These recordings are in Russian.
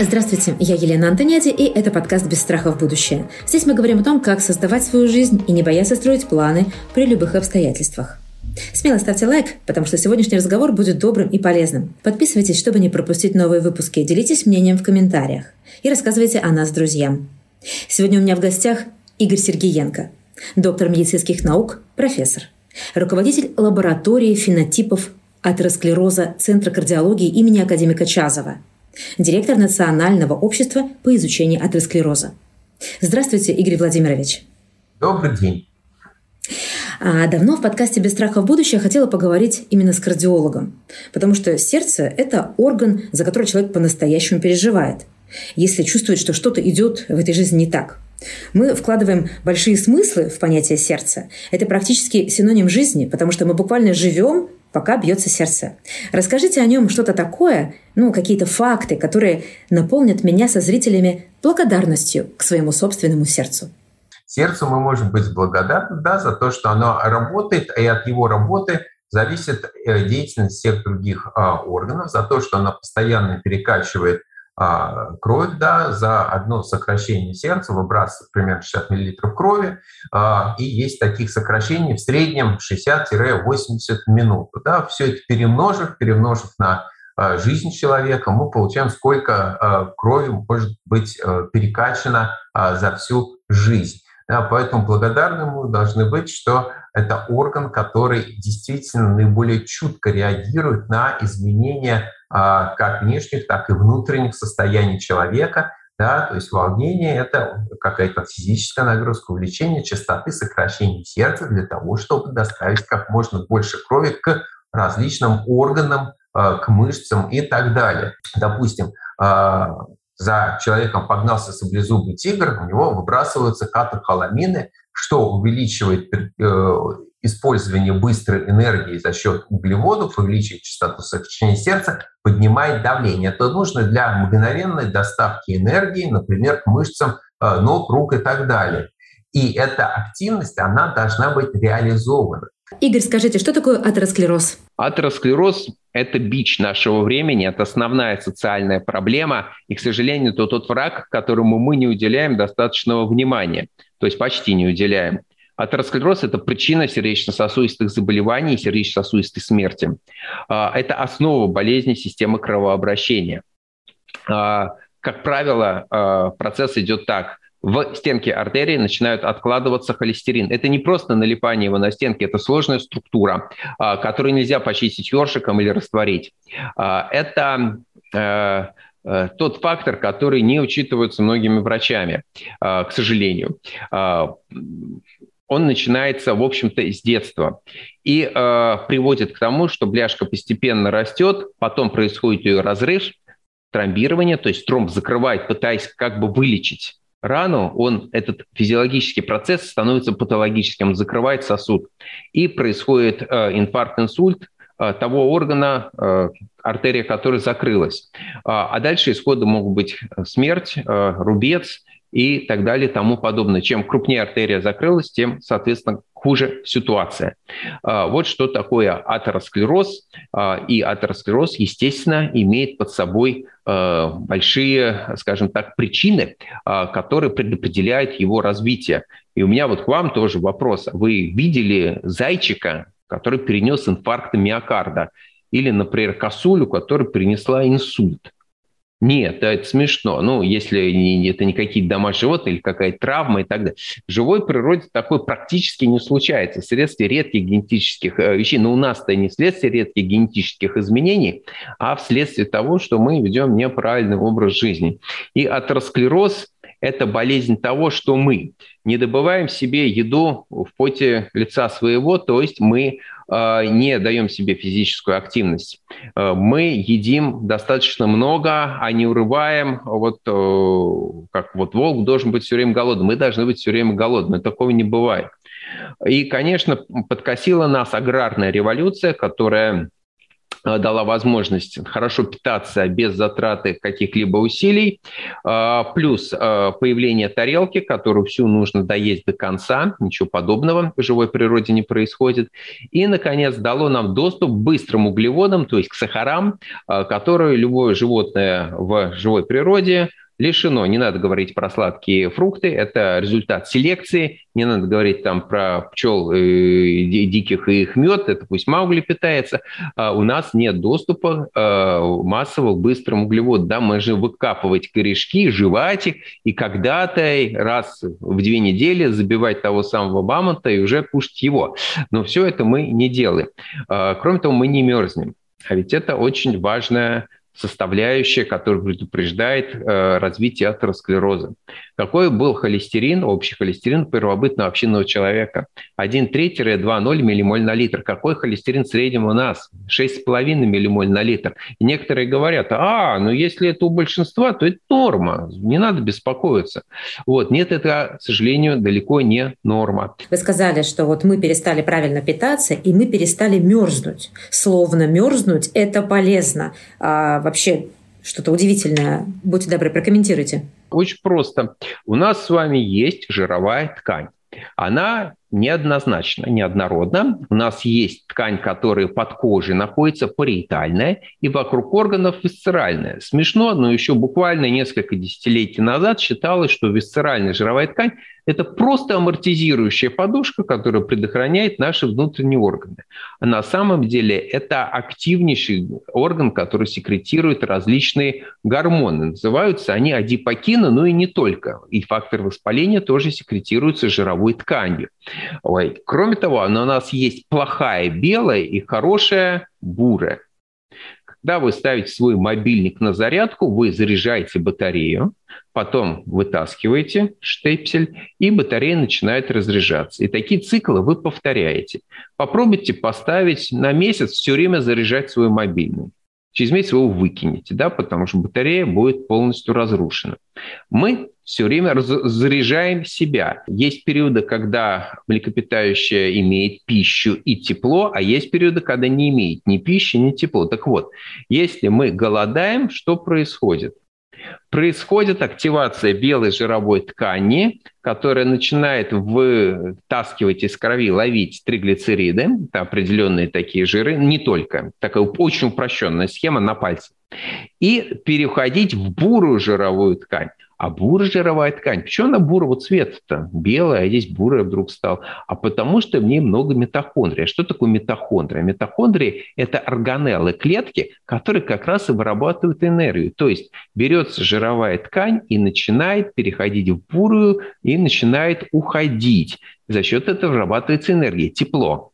Здравствуйте, я Елена Антоняди, и это подкаст «Без страха в будущее». Здесь мы говорим о том, как создавать свою жизнь и не бояться строить планы при любых обстоятельствах. Смело ставьте лайк, потому что сегодняшний разговор будет добрым и полезным. Подписывайтесь, чтобы не пропустить новые выпуски, делитесь мнением в комментариях и рассказывайте о нас друзьям. Сегодня у меня в гостях Игорь Сергеенко, доктор медицинских наук, профессор, руководитель лаборатории фенотипов атеросклероза Центра кардиологии имени академика Чазова – директор Национального общества по изучению атеросклероза. Здравствуйте, Игорь Владимирович. Добрый день. А давно в подкасте «Без страха в будущее» хотела поговорить именно с кардиологом, потому что сердце – это орган, за который человек по-настоящему переживает, если чувствует, что что-то идет в этой жизни не так. Мы вкладываем большие смыслы в понятие сердца. Это практически синоним жизни, потому что мы буквально живем пока бьется сердце. Расскажите о нем что-то такое, ну, какие-то факты, которые наполнят меня со зрителями благодарностью к своему собственному сердцу. Сердцу мы можем быть благодарны да, за то, что оно работает, и от его работы зависит э, деятельность всех других а, органов, за то, что оно постоянно перекачивает кровь, да, за одно сокращение сердца выбрасывается примерно 60 мл крови, а, и есть таких сокращений в среднем 60-80 минут. Да, все это перемножив, перемножив на а, жизнь человека, мы получаем, сколько крови может быть перекачано за всю жизнь. Да, поэтому благодарны мы должны быть, что это орган, который действительно наиболее чутко реагирует на изменения а, как внешних, так и внутренних состояний человека. Да, то есть волнение — это какая-то физическая нагрузка, увеличение частоты сокращения сердца для того, чтобы доставить как можно больше крови к различным органам, а, к мышцам и так далее. Допустим, а, за человеком погнался саблезубый тигр, у него выбрасываются катехоламины, что увеличивает э, использование быстрой энергии за счет углеводов, увеличивает частоту сокращения сердца, поднимает давление. Это нужно для мгновенной доставки энергии, например, к мышцам э, ног, рук и так далее. И эта активность, она должна быть реализована. Игорь, скажите, что такое атеросклероз? Атеросклероз – это бич нашего времени, это основная социальная проблема, и, к сожалению, это тот враг, которому мы не уделяем достаточного внимания, то есть почти не уделяем. Атеросклероз – это причина сердечно-сосудистых заболеваний и сердечно-сосудистой смерти. А, это основа болезни системы кровообращения. А, как правило, а, процесс идет так – в стенке артерии начинают откладываться холестерин. Это не просто налипание его на стенки, это сложная структура, которую нельзя почистить ёршиком или растворить. Это э, э, тот фактор, который не учитывается многими врачами, к сожалению. Он начинается, в общем-то, с детства и приводит к тому, что бляшка постепенно растет, потом происходит ее разрыв, тромбирование, то есть тромб закрывает, пытаясь как бы вылечить рану, он, этот физиологический процесс становится патологическим, закрывает сосуд. И происходит э, инфаркт, инсульт э, того органа, э, артерия которой закрылась. А, а дальше исходы могут быть смерть, рубец и так далее, тому подобное. Чем крупнее артерия закрылась, тем, соответственно, хуже ситуация. А, вот что такое атеросклероз. А, и атеросклероз, естественно, имеет под собой а, большие, скажем так, причины, которые предопределяют его развитие. И у меня вот к вам тоже вопрос. Вы видели зайчика, который перенес инфаркт миокарда? Или, например, косулю, которая перенесла инсульт? Нет, это смешно. Ну, если это не какие-то домашние животные или какая-то травма и так далее. В живой природе такое практически не случается. Вследствие редких генетических э, вещей. Но у нас-то не вследствие редких генетических изменений, а вследствие того, что мы ведем неправильный образ жизни. И атеросклероз – это болезнь того, что мы не добываем себе еду в поте лица своего, то есть мы не даем себе физическую активность. А, мы едим достаточно много, а не урываем. Вот э, как вот волк должен быть все время голодным. Мы должны быть все время голодными. Такого не бывает. И, конечно, подкосила нас аграрная революция, которая дала возможность хорошо питаться без затраты каких-либо усилий, э, плюс э, появление тарелки, которую всю нужно доесть до конца, ничего подобного в живой природе не происходит, и, наконец, дало нам доступ к быстрым углеводам, то есть к сахарам, которые любое животное в живой природе лишено. Не надо говорить про сладкие фрукты, это результат селекции. Не надо говорить там про пчел э, диких и их мед, это пусть Маугли питается. А у нас нет доступа э, массового к быстрым углеводам. Да, мы же выкапывать корешки, жевать их, и когда-то раз в две недели забивать того самого мамонта и уже кушать его. Но все это мы не делаем. Э, кроме того, мы не мерзнем. А ведь это очень важная составляющая, которая предупреждает э, развитие атеросклероза. Какой был холестерин, общий холестерин первобытного общинного человека? 1,3-2,0 миллимоль на литр. Какой холестерин в среднем у нас? 6,5 миллимоль на литр. И некоторые говорят, а, ну если это у большинства, то это норма, не надо беспокоиться. Вот, нет, это, к сожалению, далеко не норма. Вы сказали, что вот мы перестали правильно питаться, и мы перестали мерзнуть. Словно мерзнуть – это полезно. А вообще что-то удивительное. Будьте добры, прокомментируйте. Очень просто. У нас с вами есть жировая ткань. Она неоднозначно, неоднородна. У нас есть ткань, которая под кожей находится париетальная, и вокруг органов висцеральная. Смешно, но еще буквально несколько десятилетий назад считалось, что висцеральная жировая ткань – это просто амортизирующая подушка, которая предохраняет наши внутренние органы. А на самом деле это активнейший орган, который секретирует различные гормоны. Называются они адипокины, но и не только. И фактор воспаления тоже секретируется жировой тканью. Ой. Кроме того, у нас есть плохая белая и хорошая бурая. Когда вы ставите свой мобильник на зарядку, вы заряжаете батарею, потом вытаскиваете штепсель, и батарея начинает разряжаться. И такие циклы вы повторяете. Попробуйте поставить на месяц все время заряжать свой мобильный. Через месяц вы его выкинете, да, потому что батарея будет полностью разрушена. Мы все время заряжаем себя. Есть периоды, когда млекопитающее имеет пищу и тепло, а есть периоды, когда не имеет ни пищи, ни тепло. Так вот, если мы голодаем, что происходит? Происходит активация белой жировой ткани, которая начинает вытаскивать из крови, ловить триглицериды, это определенные такие жиры, не только, такая очень упрощенная схема на пальце, и переходить в бурую жировую ткань. А бурая жировая ткань, почему она бурого цвета-то? Белая, а здесь бурая вдруг стал. А потому что в ней много митохондрий. А что такое митохондрия? Митохондрии – это органеллы, клетки, которые как раз и вырабатывают энергию. То есть берется жировая ткань и начинает переходить в бурую и начинает уходить. За счет этого вырабатывается энергия, тепло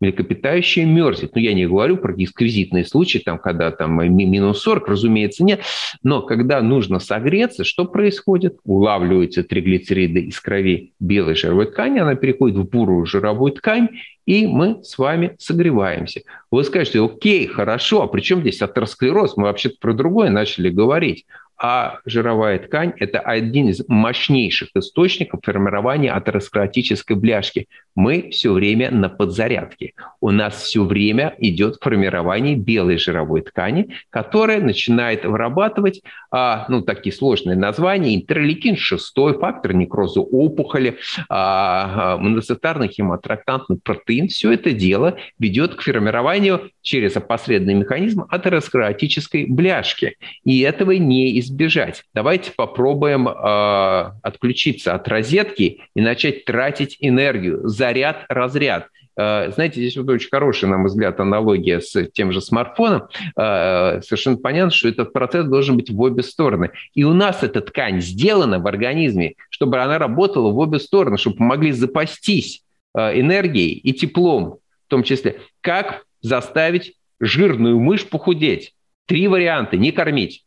млекопитающее мерзнет. Ну, я не говорю про дисквизитные случаи, там, когда там минус 40, разумеется, нет. Но когда нужно согреться, что происходит? Улавливаются триглицериды из крови белой жировой ткани, она переходит в бурую жировую ткань, и мы с вами согреваемся. Вы скажете, окей, хорошо, а при чем здесь атеросклероз? Мы вообще-то про другое начали говорить а жировая ткань – это один из мощнейших источников формирования атеросклеротической бляшки. Мы все время на подзарядке. У нас все время идет формирование белой жировой ткани, которая начинает вырабатывать, а, ну, такие сложные названия, интерлейкин 6, фактор некроза опухоли, а, а, моноцитарный хемотрактантный протеин. Все это дело ведет к формированию через опосредованный механизм атеросклеротической бляшки. И этого не избежать. Давайте попробуем э, отключиться от розетки и начать тратить энергию. Заряд-разряд. Э, знаете, здесь вот очень хорошая, на мой взгляд, аналогия с тем же смартфоном. Э, совершенно понятно, что этот процесс должен быть в обе стороны. И у нас эта ткань сделана в организме, чтобы она работала в обе стороны, чтобы могли запастись энергией и теплом в том числе. Как заставить жирную мышь похудеть? Три варианта. Не кормить.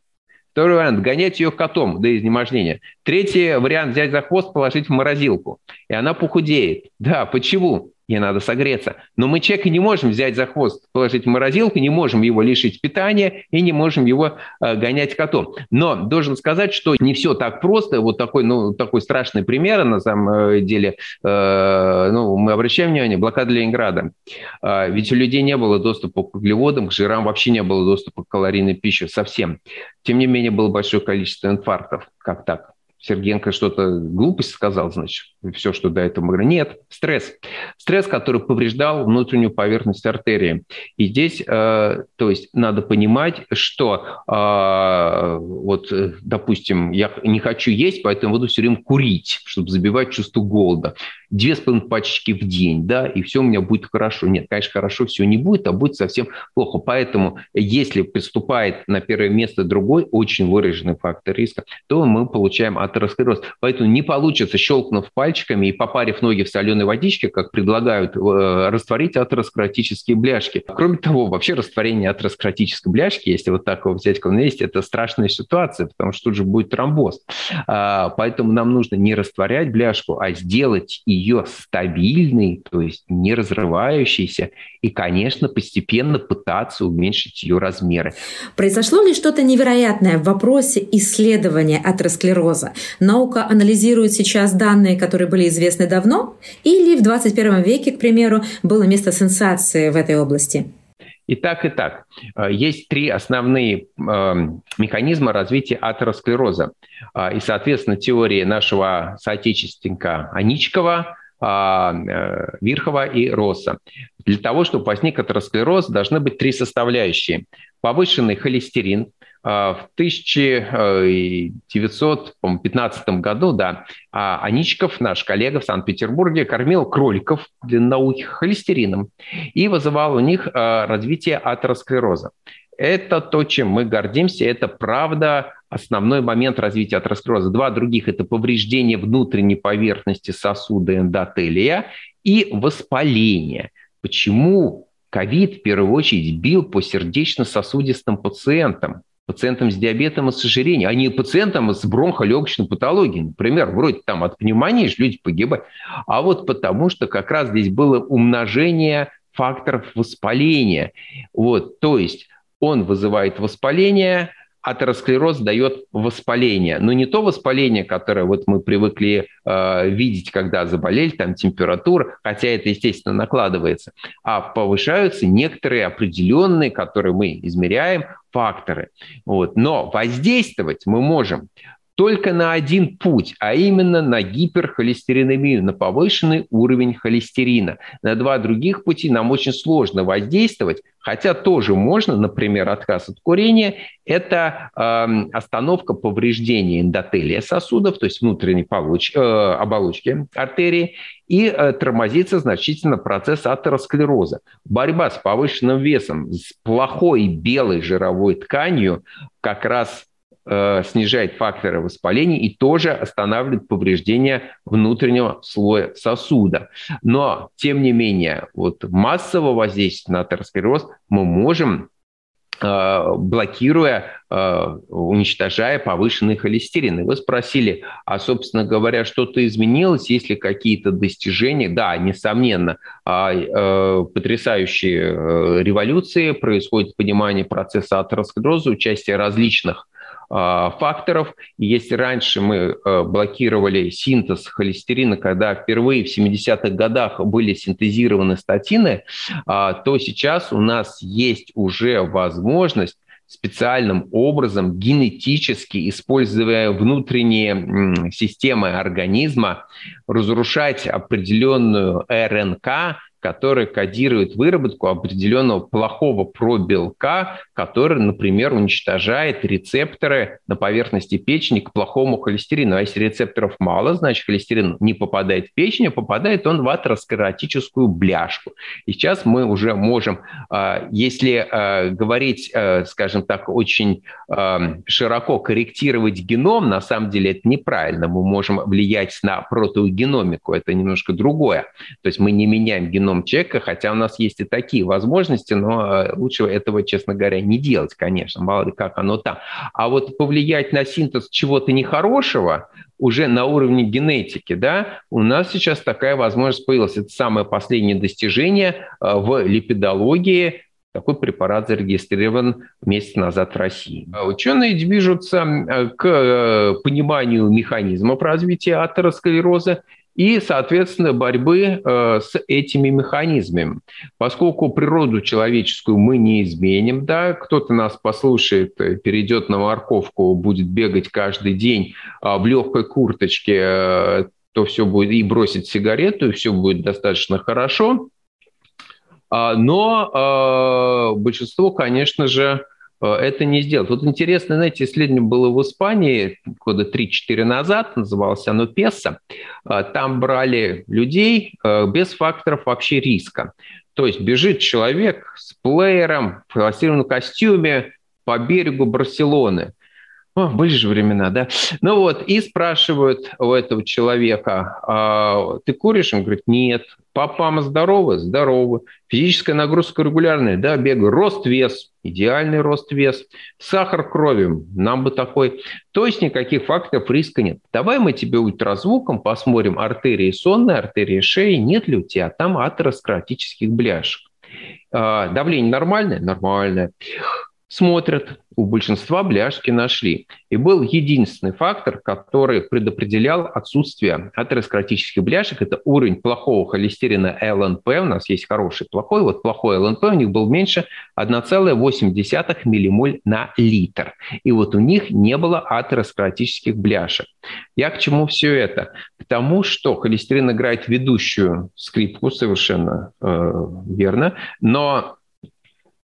Второй вариант – гонять ее котом до изнеможения. Третий вариант – взять за хвост, положить в морозилку. И она похудеет. Да, почему? Ей надо согреться. Но мы человека не можем взять за хвост, положить в морозилку, не можем его лишить питания и не можем его э, гонять котом. Но должен сказать, что не все так просто. Вот такой, ну, такой страшный пример, на самом э, деле, э, ну, мы обращаем внимание, блокада Ленинграда. Э, ведь у людей не было доступа к углеводам, к жирам, вообще не было доступа к калорийной пище совсем. Тем не менее, было большое количество инфарктов. Как так? Сергенко что-то глупость сказал, значит, все, что до этого говорили. Нет, стресс. Стресс, который повреждал внутреннюю поверхность артерии. И здесь, э, то есть, надо понимать, что э, вот, допустим, я не хочу есть, поэтому буду все время курить, чтобы забивать чувство голода. Две с половиной пачечки в день, да, и все у меня будет хорошо. Нет, конечно, хорошо все не будет, а будет совсем плохо. Поэтому, если приступает на первое место другой очень выраженный фактор риска, то мы получаем атеросклероз. Поэтому не получится, щелкнув пальчиками и попарив ноги в соленой водичке, как предлагают, э, растворить атеросклеротические бляшки. Кроме того, вообще растворение атеросклеротической бляшки, если вот так взять есть, это страшная ситуация, потому что тут же будет тромбоз. А, поэтому нам нужно не растворять бляшку, а сделать ее стабильной, то есть не разрывающейся, и, конечно, постепенно пытаться уменьшить ее размеры. Произошло ли что-то невероятное в вопросе исследования атеросклероза? Наука анализирует сейчас данные, которые были известны давно, или в 21 веке, к примеру, было место сенсации в этой области? И так, и так. Э, есть три основные э, механизма развития атеросклероза. Э, и, соответственно, теории нашего соотечественника Аничкова, Вирхова и Росса. Для того, чтобы возник атеросклероз, должны быть три составляющие. Повышенный холестерин, в 1915 году, да, а Аничков, наш коллега в Санкт-Петербурге, кормил кроликов для науки холестерином и вызывал у них а, развитие атеросклероза. Это то, чем мы гордимся, это правда основной момент развития атеросклероза. Два других – это повреждение внутренней поверхности сосуда эндотелия и воспаление. Почему ковид в первую очередь бил по сердечно-сосудистым пациентам? Пациентам с диабетом и с ожирением, а не пациентам с бронхолегочной патологией. Например, вроде там от пневмонии же люди погибают. А вот потому что как раз здесь было умножение факторов воспаления. Вот, то есть он вызывает воспаление, атеросклероз дает воспаление. Но не то воспаление, которое вот мы привыкли э, видеть, когда заболели, там температура, хотя это, естественно, накладывается, а повышаются некоторые определенные, которые мы измеряем, факторы. Вот. Но воздействовать мы можем только на один путь, а именно на гиперхолестеринемию, на повышенный уровень холестерина. На два других пути нам очень сложно воздействовать, хотя тоже можно, например, отказ от курения, это э, остановка повреждения эндотелия сосудов, то есть внутренней получ, э, оболочки артерии, и э, тормозится значительно процесс атеросклероза. Борьба с повышенным весом, с плохой белой жировой тканью как раз Э, снижает факторы воспаления и тоже останавливает повреждение внутреннего слоя сосуда. Но, тем не менее, вот массового воздействия на атеросклероз мы можем э, блокируя, э, уничтожая повышенный холестерин. И вы спросили, а, собственно говоря, что-то изменилось, есть ли какие-то достижения? Да, несомненно, а, потрясающие революции, происходит понимание процесса атеросклероза, участие различных факторов. И если раньше мы э, блокировали синтез холестерина, когда впервые в 70-х годах были синтезированы статины, а, то сейчас у нас есть уже возможность специальным образом генетически, используя внутренние системы организма, разрушать определенную РНК, который кодирует выработку определенного плохого пробелка, который, например, уничтожает рецепторы на поверхности печени к плохому холестерину. А если рецепторов мало, значит холестерин не попадает в печень, а попадает он в атеросклеротическую бляшку. И сейчас мы уже можем, а, если а, говорить, а, скажем так, очень широко корректировать геном, на самом деле это неправильно. Мы можем влиять на протеогеномику, это немножко другое. То есть мы не меняем геном геном человека, хотя у нас есть и такие возможности, но лучше этого, честно говоря, не делать, конечно, мало ли как оно там. А вот повлиять на синтез чего-то нехорошего уже на уровне генетики, да, у нас сейчас такая возможность появилась. Это самое последнее достижение в липидологии, такой препарат зарегистрирован месяц назад в России. А ученые движутся к э, пониманию механизмов развития атеросклероза и, соответственно, борьбы э, с этими механизмами. Поскольку природу человеческую мы не изменим, да, кто-то нас послушает, э, перейдет на морковку, будет бегать каждый день в легкой курточке, то все будет и бросить сигарету, и все будет достаточно хорошо. А, но а, большинство, конечно же, а, это не сделает. Вот интересно, знаете, исследование было в Испании года 3-4 назад, называлось оно ПЕСа. Там брали людей без факторов вообще риска. То есть бежит человек с плеером в пластированном костюме по берегу Барселоны. О, были же времена, да? Ну вот, и спрашивают у этого человека, а, ты куришь? Он говорит, нет. Папа, мама здоровы? Здоровы. Физическая нагрузка регулярная? Да, бегаю. Рост, вес? Идеальный рост, вес. Сахар крови? Нам бы такой. То есть никаких фактов риска нет. Давай мы тебе ультразвуком посмотрим артерии сонной, артерии шеи, нет ли у тебя там атеросклеротических бляшек. А, давление нормальное? Нормальное. Смотрят, у большинства бляшки нашли. И был единственный фактор, который предопределял отсутствие атеросклеротических бляшек. Это уровень плохого холестерина ЛНП. У нас есть хороший, плохой. Вот плохой ЛНП у них был меньше 1,8 миллимоль на литр. И вот у них не было атеросклеротических бляшек. Я к чему все это? К тому, что холестерин играет ведущую скрипку, совершенно э, верно, но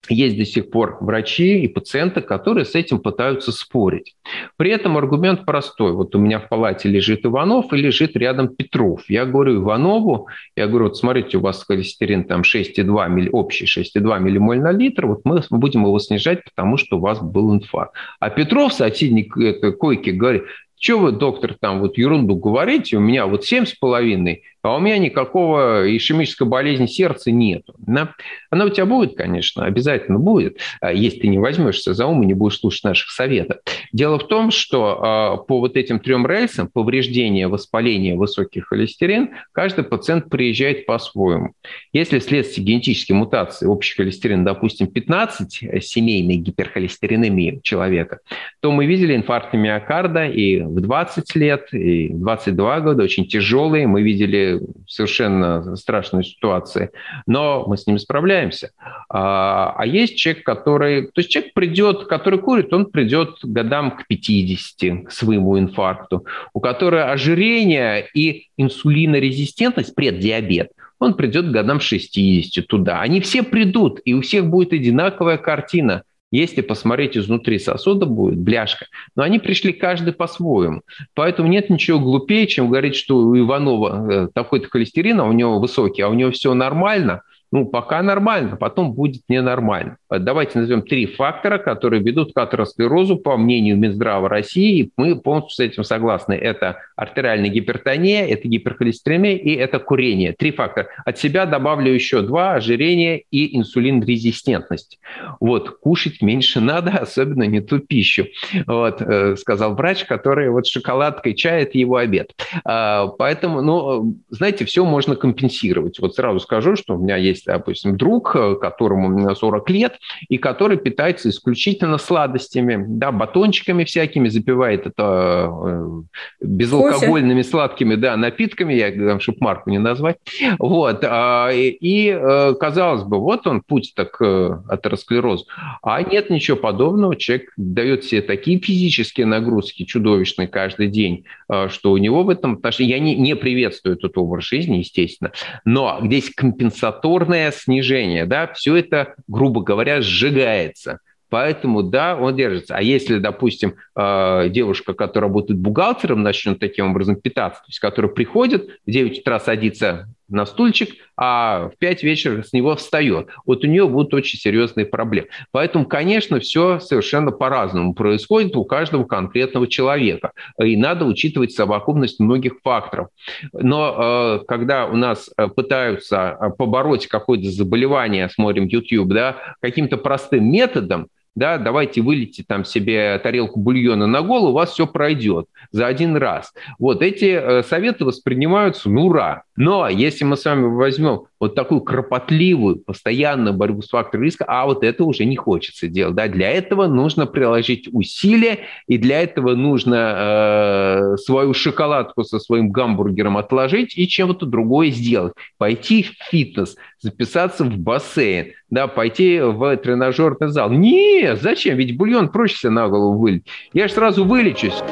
есть до сих пор врачи и пациенты, которые с этим пытаются спорить. При этом аргумент простой. Вот у меня в палате лежит Иванов и лежит рядом Петров. Я говорю Иванову, я говорю, вот смотрите, у вас холестерин там 6,2, общий 6,2 миллимоль на литр, вот мы будем его снижать, потому что у вас был инфаркт. А Петров, соседник этой койки, говорит, что вы, доктор, там вот ерунду говорите, у меня вот семь с половиной, а у меня никакого ишемической болезни сердца нет. Да? Она у тебя будет, конечно, обязательно будет, а если ты не возьмешься за ум и не будешь слушать наших советов. Дело в том, что а, по вот этим трем рельсам, повреждение, воспаление, высокий холестерин, каждый пациент приезжает по-своему. Если вследствие генетической мутации общий холестерин, допустим, 15 э, семейной гиперхолестеринемии человека, то мы видели инфаркты миокарда и в 20 лет, и в 22 года, очень тяжелые. Мы видели совершенно страшные ситуации, но мы с ними справляемся. А, а есть человек, который... То есть человек придет, который курит, он придет годам к 50, к своему инфаркту, у которого ожирение и инсулинорезистентность, преддиабет, он придет годам 60 туда. Они все придут, и у всех будет одинаковая картина – если посмотреть изнутри сосуда, будет бляшка. Но они пришли каждый по-своему. Поэтому нет ничего глупее, чем говорить, что у Иванова э, такой-то холестерин, а у него высокий, а у него все нормально – ну, пока нормально, потом будет ненормально. Давайте назовем три фактора, которые ведут к атеросклерозу, по мнению Минздрава России, мы полностью с этим согласны. Это артериальная гипертония, это гиперхолестеремия и это курение. Три фактора. От себя добавлю еще два – ожирение и инсулинрезистентность. Вот, кушать меньше надо, особенно не ту пищу, вот, э, сказал врач, который вот шоколадкой это его обед. А, поэтому, ну, знаете, все можно компенсировать. Вот сразу скажу, что у меня есть есть, допустим, друг, э, которому 40 лет, и который питается исключительно сладостями, да, батончиками всякими, запивает это э, безалкогольными Кофе. сладкими да, напитками, я, чтобы марку не назвать. Вот. А, и, э, казалось бы, вот он путь так атеросклероз. А нет ничего подобного. Человек дает себе такие физические нагрузки чудовищные каждый день, что у него в этом... Я не, не приветствую этот образ жизни, естественно, но здесь компенсаторно равное снижение, да, все это, грубо говоря, сжигается. Поэтому, да, он держится. А если, допустим, э, девушка, которая работает бухгалтером, начнет таким образом питаться, то есть которая приходит, в 9 утра садится на стульчик, а в 5 вечера с него встает. Вот у нее будут очень серьезные проблемы. Поэтому, конечно, все совершенно по-разному происходит у каждого конкретного человека. И надо учитывать совокупность многих факторов. Но э, когда у нас э, пытаются э, побороть какое-то заболевание, смотрим YouTube, да, каким-то простым методом, да, давайте вылейте там себе тарелку бульона на голову, у вас все пройдет за один раз. Вот эти э, советы воспринимаются, ну, ура. Но если мы с вами возьмем вот такую кропотливую, постоянную борьбу с фактором риска, а вот это уже не хочется делать. Да? Для этого нужно приложить усилия, и для этого нужно э, свою шоколадку со своим гамбургером отложить и чем-то другое сделать. Пойти в фитнес, записаться в бассейн, да, пойти в тренажерный зал. Не, зачем? Ведь бульон проще себе на голову вылить. Я же сразу вылечусь.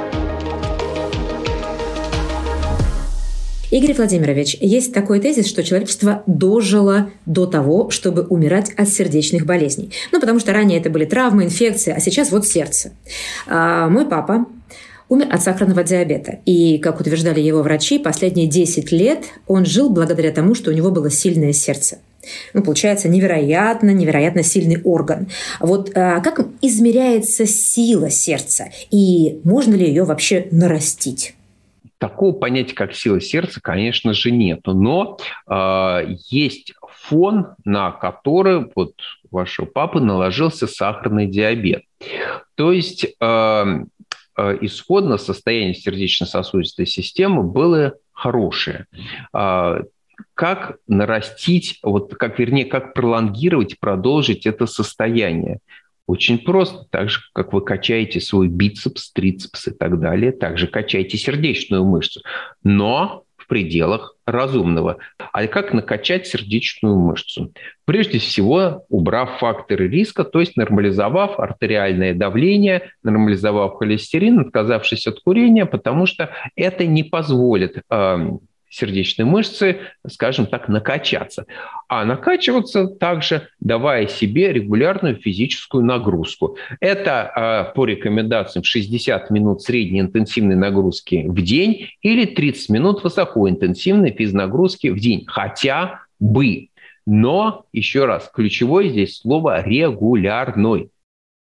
Игорь Владимирович, есть такой тезис, что человечество дожило до того, чтобы умирать от сердечных болезней. Ну, потому что ранее это были травмы, инфекции, а сейчас вот сердце. А, мой папа умер от сахарного диабета. И, как утверждали его врачи, последние 10 лет он жил благодаря тому, что у него было сильное сердце. Ну, получается, невероятно, невероятно сильный орган. Вот а, как измеряется сила сердца? И можно ли ее вообще нарастить? Такого понятия, как сила сердца, конечно же, нет. Но э, есть фон, на который вот вашего папы наложился сахарный диабет. То есть э, э, исходно состояние сердечно-сосудистой системы было хорошее. Э, как нарастить, вот как, вернее, как пролонгировать, продолжить это состояние? Очень просто. Так же, как вы качаете свой бицепс, трицепс и так далее, также качайте сердечную мышцу. Но в пределах разумного. А как накачать сердечную мышцу? Прежде всего, убрав факторы риска, то есть нормализовав артериальное давление, нормализовав холестерин, отказавшись от курения, потому что это не позволит эм, сердечной мышцы, скажем так, накачаться. А накачиваться также давая себе регулярную физическую нагрузку. Это а, по рекомендациям 60 минут средней интенсивной нагрузки в день или 30 минут высокоинтенсивной физнагрузки в день. Хотя бы. Но, еще раз, ключевое здесь слово «регулярной».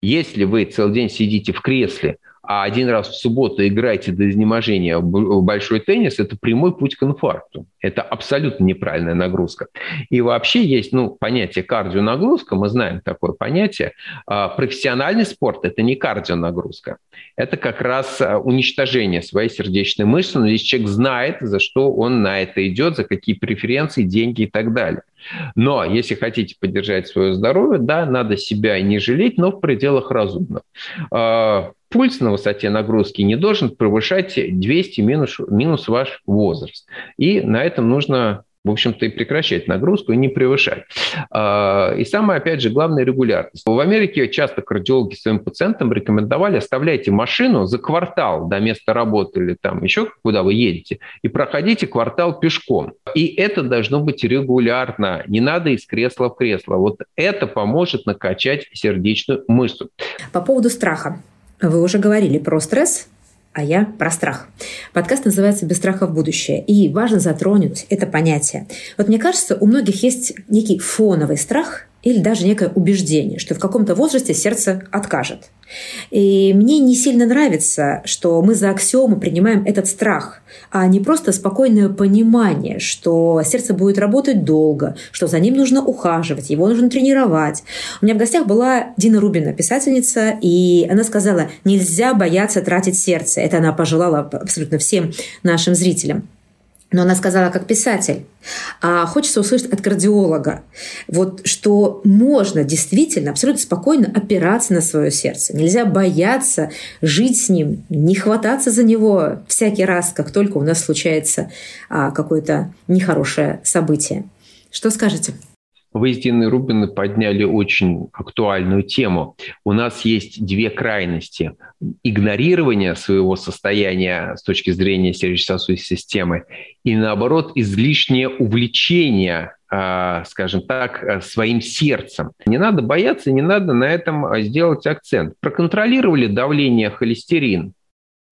Если вы целый день сидите в кресле, а один раз в субботу играете до изнеможения в большой теннис, это прямой путь к инфаркту. Это абсолютно неправильная нагрузка. И вообще есть ну, понятие кардионагрузка, мы знаем такое понятие. А, профессиональный спорт – это не кардионагрузка. Это как раз а, уничтожение своей сердечной мышцы, но здесь человек знает, за что он на это идет, за какие преференции, деньги и так далее. Но если хотите поддержать свое здоровье, да, надо себя не жалеть, но в пределах разумного. А, пульс на высоте нагрузки не должен превышать 200 минус, минус ваш возраст. И на этом нужно в общем-то, и прекращать нагрузку и не превышать. А, и самое, опять же, главное – регулярность. В Америке часто кардиологи своим пациентам рекомендовали оставляйте машину за квартал до места работы или там еще куда вы едете и проходите квартал пешком. И это должно быть регулярно. Не надо из кресла в кресло. Вот это поможет накачать сердечную мышцу. По поводу страха. Вы уже говорили про стресс, а я про страх. Подкаст называется «Без страха в будущее», и важно затронуть это понятие. Вот мне кажется, у многих есть некий фоновый страх или даже некое убеждение, что в каком-то возрасте сердце откажет. И мне не сильно нравится, что мы за аксиому принимаем этот страх, а не просто спокойное понимание, что сердце будет работать долго, что за ним нужно ухаживать, его нужно тренировать. У меня в гостях была Дина Рубина, писательница, и она сказала, нельзя бояться тратить сердце. Это она пожелала абсолютно всем нашим зрителям. Но она сказала как писатель. А хочется услышать от кардиолога, вот, что можно действительно абсолютно спокойно опираться на свое сердце. Нельзя бояться жить с ним, не хвататься за него всякий раз, как только у нас случается а, какое-то нехорошее событие. Что скажете? Вы с Диной Рубиной подняли очень актуальную тему. У нас есть две крайности. Игнорирование своего состояния с точки зрения сердечно-сосудистой системы и, наоборот, излишнее увлечение а, скажем так, своим сердцем. Не надо бояться, не надо на этом сделать акцент. Проконтролировали давление холестерин,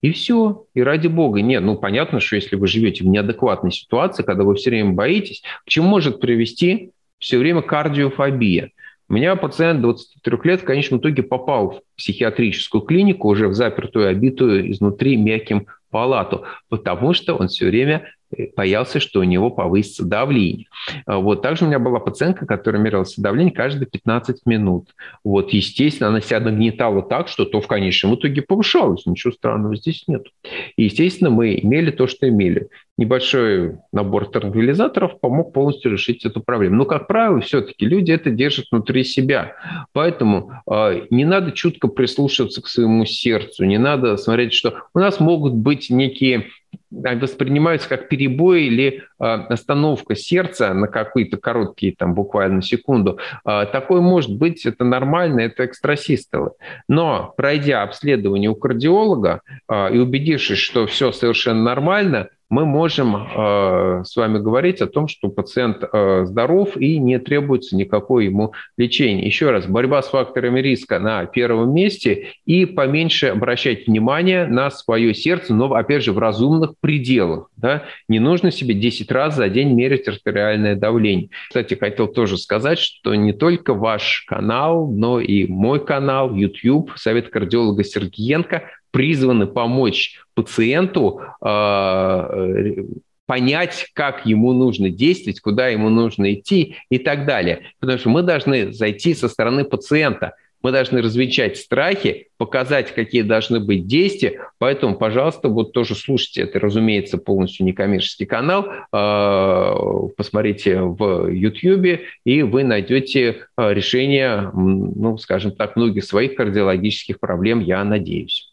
И все. И ради бога. Нет, ну понятно, что если вы живете в неадекватной ситуации, когда вы все время боитесь, к чему может привести все время кардиофобия? У меня пациент 23 лет в конечном итоге попал в психиатрическую клинику, уже в запертую, обитую изнутри мягким палату, потому что он все время боялся, что у него повысится давление. А вот. Также у меня была пациентка, которая мерялась давление каждые 15 минут. Вот. Естественно, она себя нагнетала так, что то в конечном итоге повышалось. Ничего странного здесь нет. И, естественно, мы имели то, что имели. Небольшой набор транквилизаторов помог полностью решить эту проблему. Но, как правило, все-таки люди это держат внутри себя. Поэтому э, не надо чутко прислушиваться к своему сердцу, не надо смотреть, что у нас могут быть некие воспринимаются как перебой или а, остановка сердца на какие-то короткие, там, буквально секунду. А, такое может быть, это нормально, это экстрасистолы. Но пройдя обследование у кардиолога и убедившись, что все совершенно нормально, мы можем э, с вами говорить о том, что пациент э, здоров и не требуется никакое ему лечение. Еще раз, борьба с факторами риска на первом месте и поменьше обращать внимание на свое сердце, но, опять же, в разумных пределах. Да? Не нужно себе 10 раз за день мерить артериальное давление. Кстати, хотел тоже сказать, что не только ваш канал, но и мой канал YouTube, Совет кардиолога Сергеенко призваны помочь пациенту э, понять, как ему нужно действовать, куда ему нужно идти и так далее. Потому что мы должны зайти со стороны пациента. Мы должны развенчать страхи, показать, какие должны быть действия. Поэтому, пожалуйста, вот тоже слушайте. Это, разумеется, полностью некоммерческий канал. Э, посмотрите в YouTube, и вы найдете э, решение, ну, скажем так, многих своих кардиологических проблем, я надеюсь.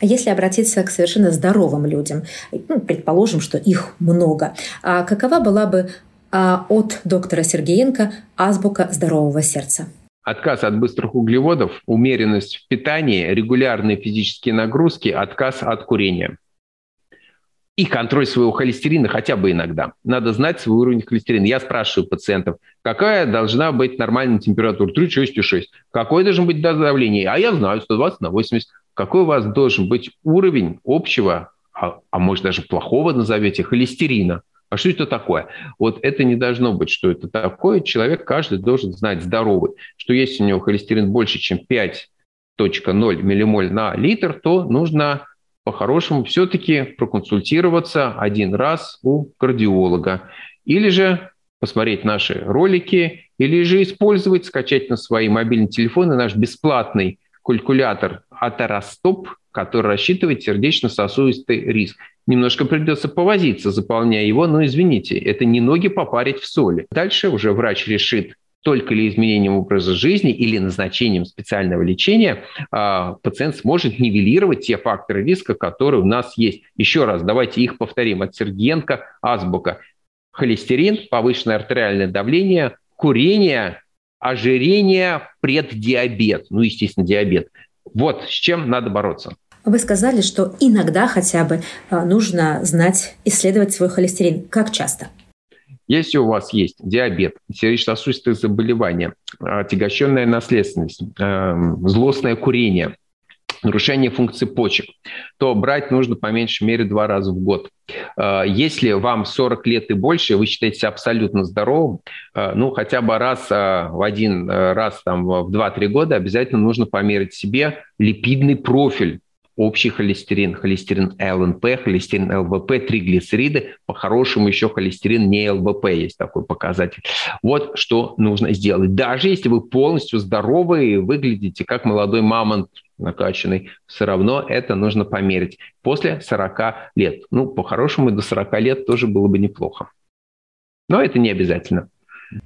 А если обратиться к совершенно здоровым людям, ну, предположим, что их много, а какова была бы а, от доктора Сергеенко азбука здорового сердца? Отказ от быстрых углеводов, умеренность в питании, регулярные физические нагрузки, отказ от курения. И контроль своего холестерина хотя бы иногда. Надо знать свой уровень холестерина. Я спрашиваю пациентов, какая должна быть нормальная температура? 36,6. Какое должно быть давление? А я знаю, 120 на 80 какой у вас должен быть уровень общего, а, а может даже плохого назовете, холестерина. А что это такое? Вот это не должно быть, что это такое. Человек каждый должен знать здоровый, что если у него холестерин больше, чем 5.0 миллимоль на литр, то нужно по-хорошему все-таки проконсультироваться один раз у кардиолога. Или же посмотреть наши ролики, или же использовать, скачать на свои мобильные телефоны наш бесплатный калькулятор атеростоп, который рассчитывает сердечно-сосудистый риск. Немножко придется повозиться, заполняя его, но извините, это не ноги попарить в соли. Дальше уже врач решит, только ли изменением образа жизни или назначением специального лечения а, пациент сможет нивелировать те факторы риска, которые у нас есть. Еще раз, давайте их повторим. От Сергеенко, азбука. Холестерин, повышенное артериальное давление, курение, ожирение, преддиабет, ну, естественно, диабет. Вот с чем надо бороться. Вы сказали, что иногда хотя бы а, нужно знать, исследовать свой холестерин. Как часто? Если у вас есть диабет, сердечно-сосудистые заболевания, отягощенная наследственность, эм, злостное курение, нарушение функции почек, то брать нужно по меньшей мере два раза в год. А, если вам 40 лет и больше, вы считаете абсолютно здоровым, а, ну, хотя бы раз а, в один раз там, в 2-3 года обязательно нужно померить себе липидный профиль общий холестерин, холестерин ЛНП, холестерин ЛВП, триглицериды, по-хорошему еще холестерин не ЛВП есть такой показатель. Вот что нужно сделать. Даже если вы полностью здоровы и выглядите как молодой мамонт накачанный, все равно это нужно померить после 40 лет. Ну, по-хорошему, до 40 лет тоже было бы неплохо. Но это не обязательно.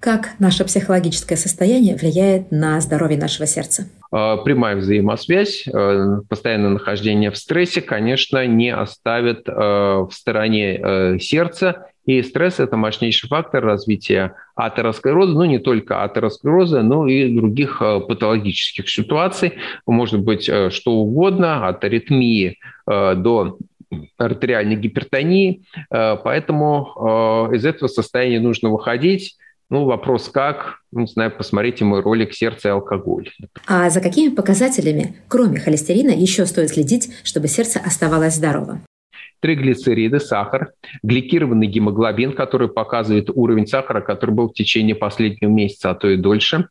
Как наше психологическое состояние влияет на здоровье нашего сердца? А, прямая взаимосвязь, э, постоянное нахождение в стрессе, конечно, не оставит э, в стороне сердца. И стресс – это мощнейший фактор развития атеросклероза, ну не только атеросклероза, но и других патологических ситуаций. Может быть что угодно, от аритмии до артериальной гипертонии. Поэтому из этого состояния нужно выходить Ну, вопрос как, ну, не знаю, посмотрите мой ролик «Сердце и алкоголь». А за какими показателями, кроме холестерина, еще стоит следить, чтобы сердце оставалось здоровым? Триглицериды, сахар, гликированный гемоглобин, который показывает уровень сахара, который был в течение последнего месяца, а то и дольше,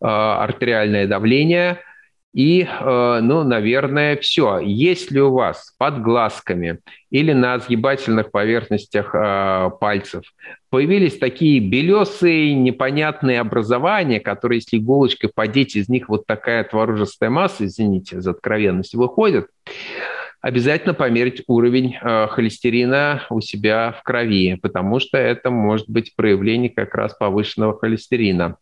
а, артериальное давление – и, э, ну, наверное, все. Если у вас под глазками или на сгибательных поверхностях э, пальцев появились такие белесые непонятные образования, которые, если иголочкой подеть, из них вот такая творожистая масса, извините за откровенность, выходит, обязательно померить уровень э, холестерина у себя в крови, потому что это может быть проявление как раз повышенного холестерина.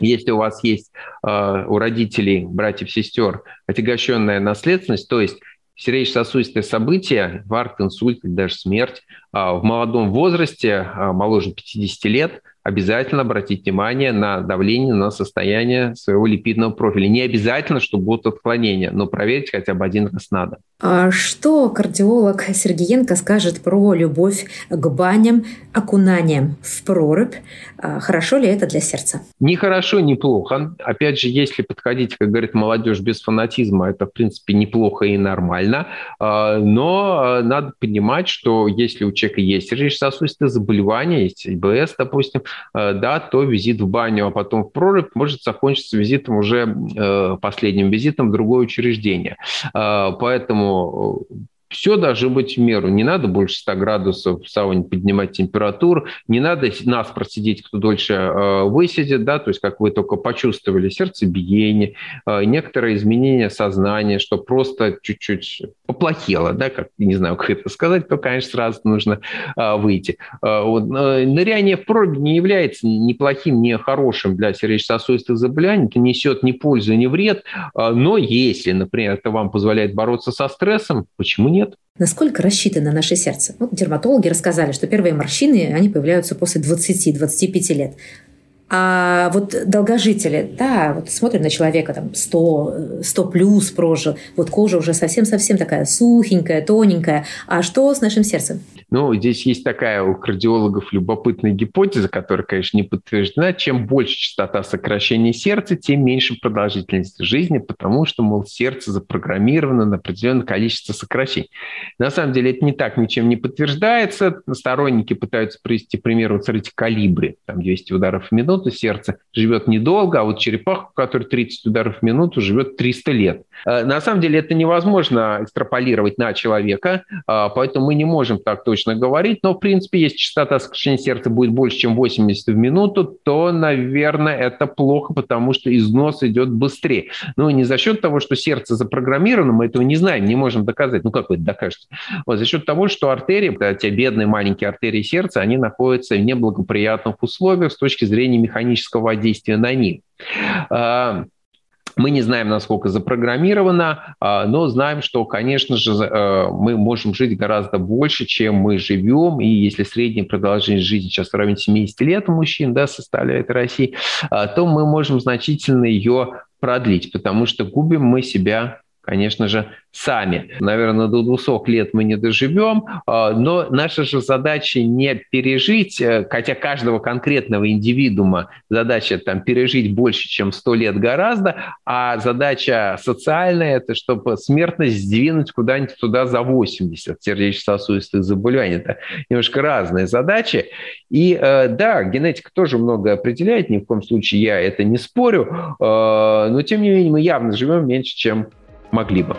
Если у вас есть э, у родителей, братьев, сестер отягощенная наследственность, то есть сердечно-сосудистые события, инфаркт, инсульт даже смерть э, в молодом возрасте, э, моложе 50 лет, обязательно обратить внимание на давление, на состояние своего липидного профиля. Не обязательно, что будут отклонения, но проверить хотя бы один раз надо. А что кардиолог Сергеенко скажет про любовь к баням, окунаниям в прорубь? А хорошо ли это для сердца? Не хорошо, не плохо. Опять же, если подходить, как говорит молодежь, без фанатизма, это, в принципе, неплохо и нормально. А, но надо понимать, что если у человека есть сердечно-сосудистые заболевания, есть ИБС, допустим, да, то визит в баню, а потом в прорубь может закончиться визитом уже э, последним визитом в другое учреждение. Э, поэтому все должно быть в меру. Не надо больше 100 градусов в сауне поднимать температуру, не надо нас просидеть, кто дольше э, высидит, да, то есть как вы только почувствовали сердцебиение, э, некоторые изменения сознания, что просто чуть-чуть поплохело, да, как, не знаю, как это сказать, то, конечно, сразу нужно э, выйти. Э, вот, ныряние в проруби не является ни плохим, ни хорошим для сердечно-сосудистых заболеваний, это несет ни пользу, ни вред, э, но если, например, это вам позволяет бороться со стрессом, почему нет? Насколько рассчитано наше сердце? Вот дерматологи рассказали, что первые морщины, они появляются после 20-25 лет. А вот долгожители, да, вот смотрим на человека, там, 100, 100 плюс прожил, вот кожа уже совсем-совсем такая сухенькая, тоненькая. А что с нашим сердцем? Ну, здесь есть такая у кардиологов любопытная гипотеза, которая, конечно, не подтверждена. Чем больше частота сокращения сердца, тем меньше продолжительность жизни, потому что, мол, сердце запрограммировано на определенное количество сокращений. На самом деле это не так, ничем не подтверждается. Сторонники пытаются привести пример, вот смотрите, калибри, там 200 ударов в минуту, сердце живет недолго, а вот черепаха, у которой 30 ударов в минуту, живет 300 лет. Э, на самом деле это невозможно экстраполировать на человека, э, поэтому мы не можем так точно говорить, но, в принципе, если частота сокращения сердца будет больше, чем 80 в минуту, то, наверное, это плохо, потому что износ идет быстрее. Ну, не за счет того, что сердце запрограммировано, мы этого не знаем, не можем доказать. Ну, как вы это докажете? Вот, за счет того, что артерии, те бедные маленькие артерии сердца, они находятся в неблагоприятных условиях с точки зрения механического воздействия на них. А, мы не знаем, насколько запрограммировано, а, но знаем, что, конечно же, э, мы можем жить гораздо больше, чем мы живем. И если средняя продолжительность жизни сейчас в районе 70 лет у мужчин да, составляет России, а, то мы можем значительно ее продлить, потому что губим мы себя конечно же, сами. Наверное, до 200 лет мы не доживем, а, но наша же задача не пережить, э, хотя каждого конкретного индивидуума задача там пережить больше, чем 100 лет гораздо, а задача социальная – это чтобы смертность сдвинуть куда-нибудь туда за 80 сердечно-сосудистых заболеваний. Это немножко разные задачи. И э, да, генетика тоже многое определяет, ни в коем случае я это не спорю, э, но тем не менее мы явно живем меньше, чем могли бы.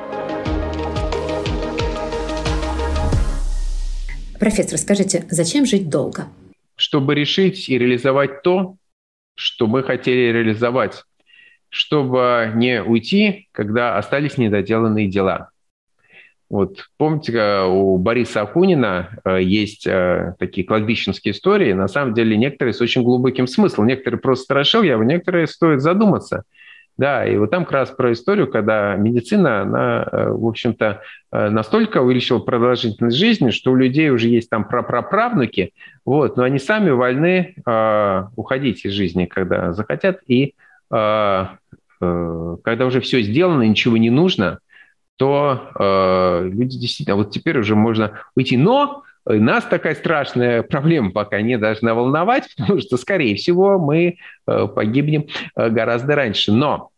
Профессор, скажите, зачем жить долго? Чтобы решить и реализовать то, что мы хотели реализовать, чтобы не уйти, когда остались недоделанные дела. Вот помните, у Бориса Акунина э, есть э, такие кладбищенские истории, на самом деле некоторые с очень глубоким смыслом. Некоторые просто страшил я, некоторые стоит задуматься – да, и вот там как раз про историю, когда медицина, она, э, в общем-то, э, настолько увеличила продолжительность жизни, что у людей уже есть там прапраправнуки, вот, но они сами вольны э, уходить из жизни, когда захотят, и э, э, когда уже все сделано, ничего не нужно, то э, люди действительно, вот теперь уже можно уйти. Но нас такая страшная проблема пока не должна волновать, потому что, скорее всего, мы э, погибнем э, гораздо раньше. Но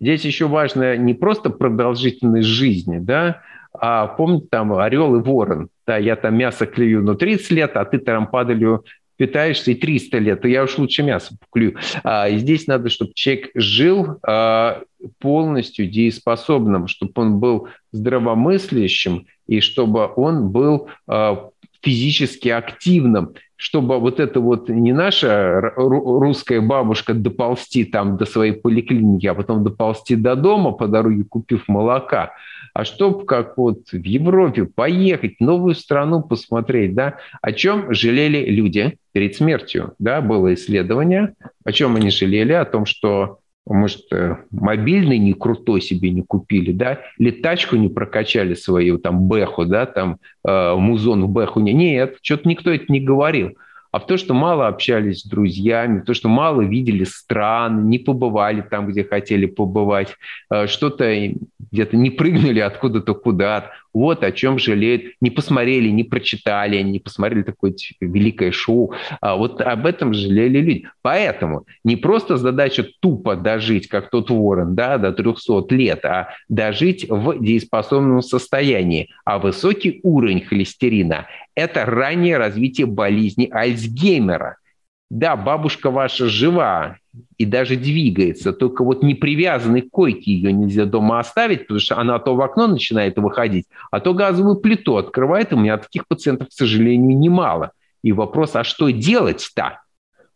здесь еще важно не просто продолжительность жизни, да, а помните там орел и ворон. Да, я там мясо клюю, но 30 лет, а ты там падалью питаешься и 300 лет, то я уж лучше мясо поклюю. А, здесь надо, чтобы человек жил а, полностью дееспособным, чтобы он был здравомыслящим и чтобы он был а, физически активным, чтобы вот это вот не наша русская бабушка доползти там до своей поликлиники, а потом доползти до дома по дороге, купив молока, а чтобы как вот в Европе поехать, новую страну посмотреть, да, о чем жалели люди перед смертью, да, было исследование, о чем они жалели, о том, что может, э, мобильный не крутой себе не купили, да, или тачку не прокачали свою, там, Бэху, да, там, э, музон в Бэху. Нет, что-то никто это не говорил а в то, что мало общались с друзьями, в то, что мало видели стран, не побывали там, где хотели побывать, э, что-то где-то не прыгнули откуда-то куда-то. Вот о чем жалеют. Не посмотрели, не прочитали, не посмотрели такое великое шоу. А вот об этом жалели люди. Поэтому не просто задача тупо дожить, как тот ворон, да, до 300 лет, а дожить в дееспособном состоянии. А высокий уровень холестерина – это раннее развитие болезни Альцгеймера – да, бабушка ваша жива и даже двигается, только вот не привязанной к койке ее нельзя дома оставить, потому что она то в окно начинает выходить, а то газовую плиту открывает. У меня таких пациентов, к сожалению, немало. И вопрос, а что делать-то?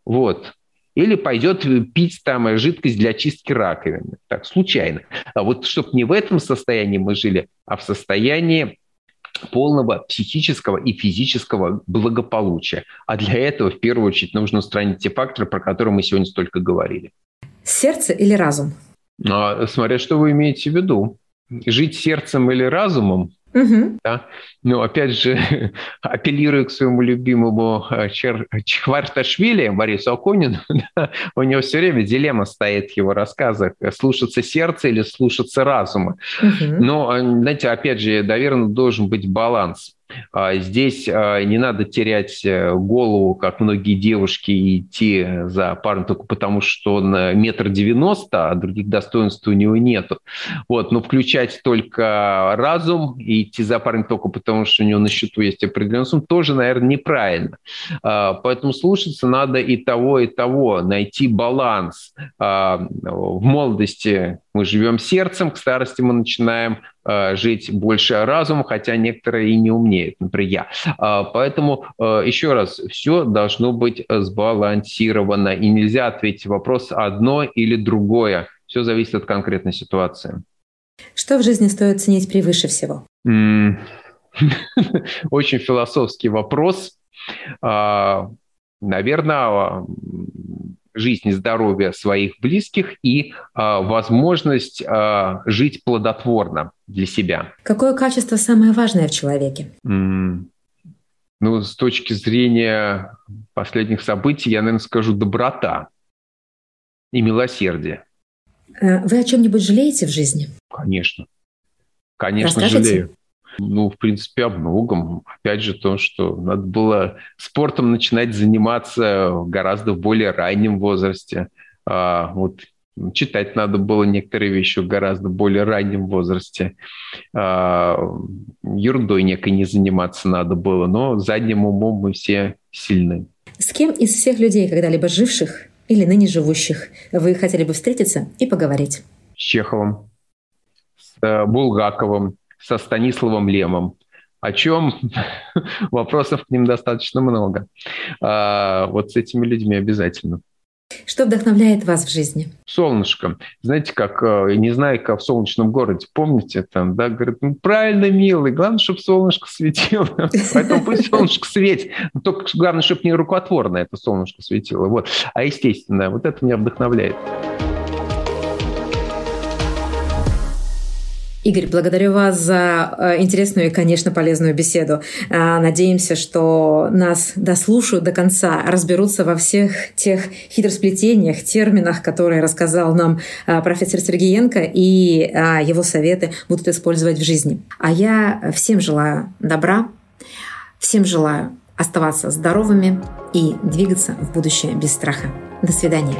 Вот. Или пойдет пить там жидкость для чистки раковины. Так, случайно. А вот чтобы не в этом состоянии мы жили, а в состоянии полного психического и физического благополучия. А для этого в первую очередь нужно устранить те факторы, про которые мы сегодня столько говорили. Сердце или разум? А, смотря что вы имеете в виду. Жить сердцем или разумом Угу. Да? Но опять же, апеллирую к своему любимому э, Чер... Чхварташвили, Борису Акунину, да? у него все время дилемма стоит в его рассказах, слушаться сердца или слушаться разума. Угу. Но, э, знаете, опять же, наверное, должен быть баланс. А здесь а, не надо терять э, голову, как многие девушки, и идти за парнем только потому, что он э, метр девяносто, а других достоинств у него нету. Вот, но включать только разум и идти за парнем только потому, что у него на счету есть определенный сумма, тоже, наверное, неправильно. А, поэтому слушаться надо и того, и того, найти баланс. В молодости мы живем сердцем, к старости мы начинаем жить больше разумом, хотя некоторые и не умеют, например, я. А, поэтому, э, еще раз, все должно быть сбалансировано, и нельзя ответить вопрос одно или другое. Все зависит от конкретной ситуации. Что в жизни стоит ценить превыше всего? Очень философский вопрос. А, наверное, жизнь и здоровье своих близких и э, возможность э, жить плодотворно для себя. Какое качество самое важное в человеке? Mm. Ну, с точки зрения последних событий, я, наверное, скажу доброта и милосердие. Э, вы о чем-нибудь жалеете в жизни? Конечно. Конечно, Расскажите? жалею. Ну, в принципе, о многом. Опять же, то, что надо было спортом начинать заниматься гораздо в более раннем возрасте. А, вот читать надо было некоторые вещи в гораздо более раннем возрасте. А, ерундой некой не заниматься надо было, но задним умом мы все сильны. С кем из всех людей, когда-либо живших или ныне живущих, вы хотели бы встретиться и поговорить? С Чеховым, с э, Булгаковым, со Станиславом Лемом, о чем вопросов к ним достаточно много. А, вот с этими людьми обязательно. Что вдохновляет вас в жизни? Солнышко. Знаете, как, э, не знаю, как в солнечном городе, помните, там, да, говорят, ну, правильно, милый, главное, чтобы солнышко светило. Поэтому пусть солнышко светит. Только главное, чтобы не рукотворно это солнышко светило. Вот. А естественно, вот это меня вдохновляет. Игорь, благодарю вас за э, интересную и, конечно, полезную беседу. Э, надеемся, что нас дослушают до конца, разберутся во всех тех хитросплетениях, терминах, которые рассказал нам э, профессор Сергеенко, и его советы будут использовать в жизни. А я всем желаю добра, Всем желаю оставаться здоровыми и двигаться в будущее без страха. До свидания.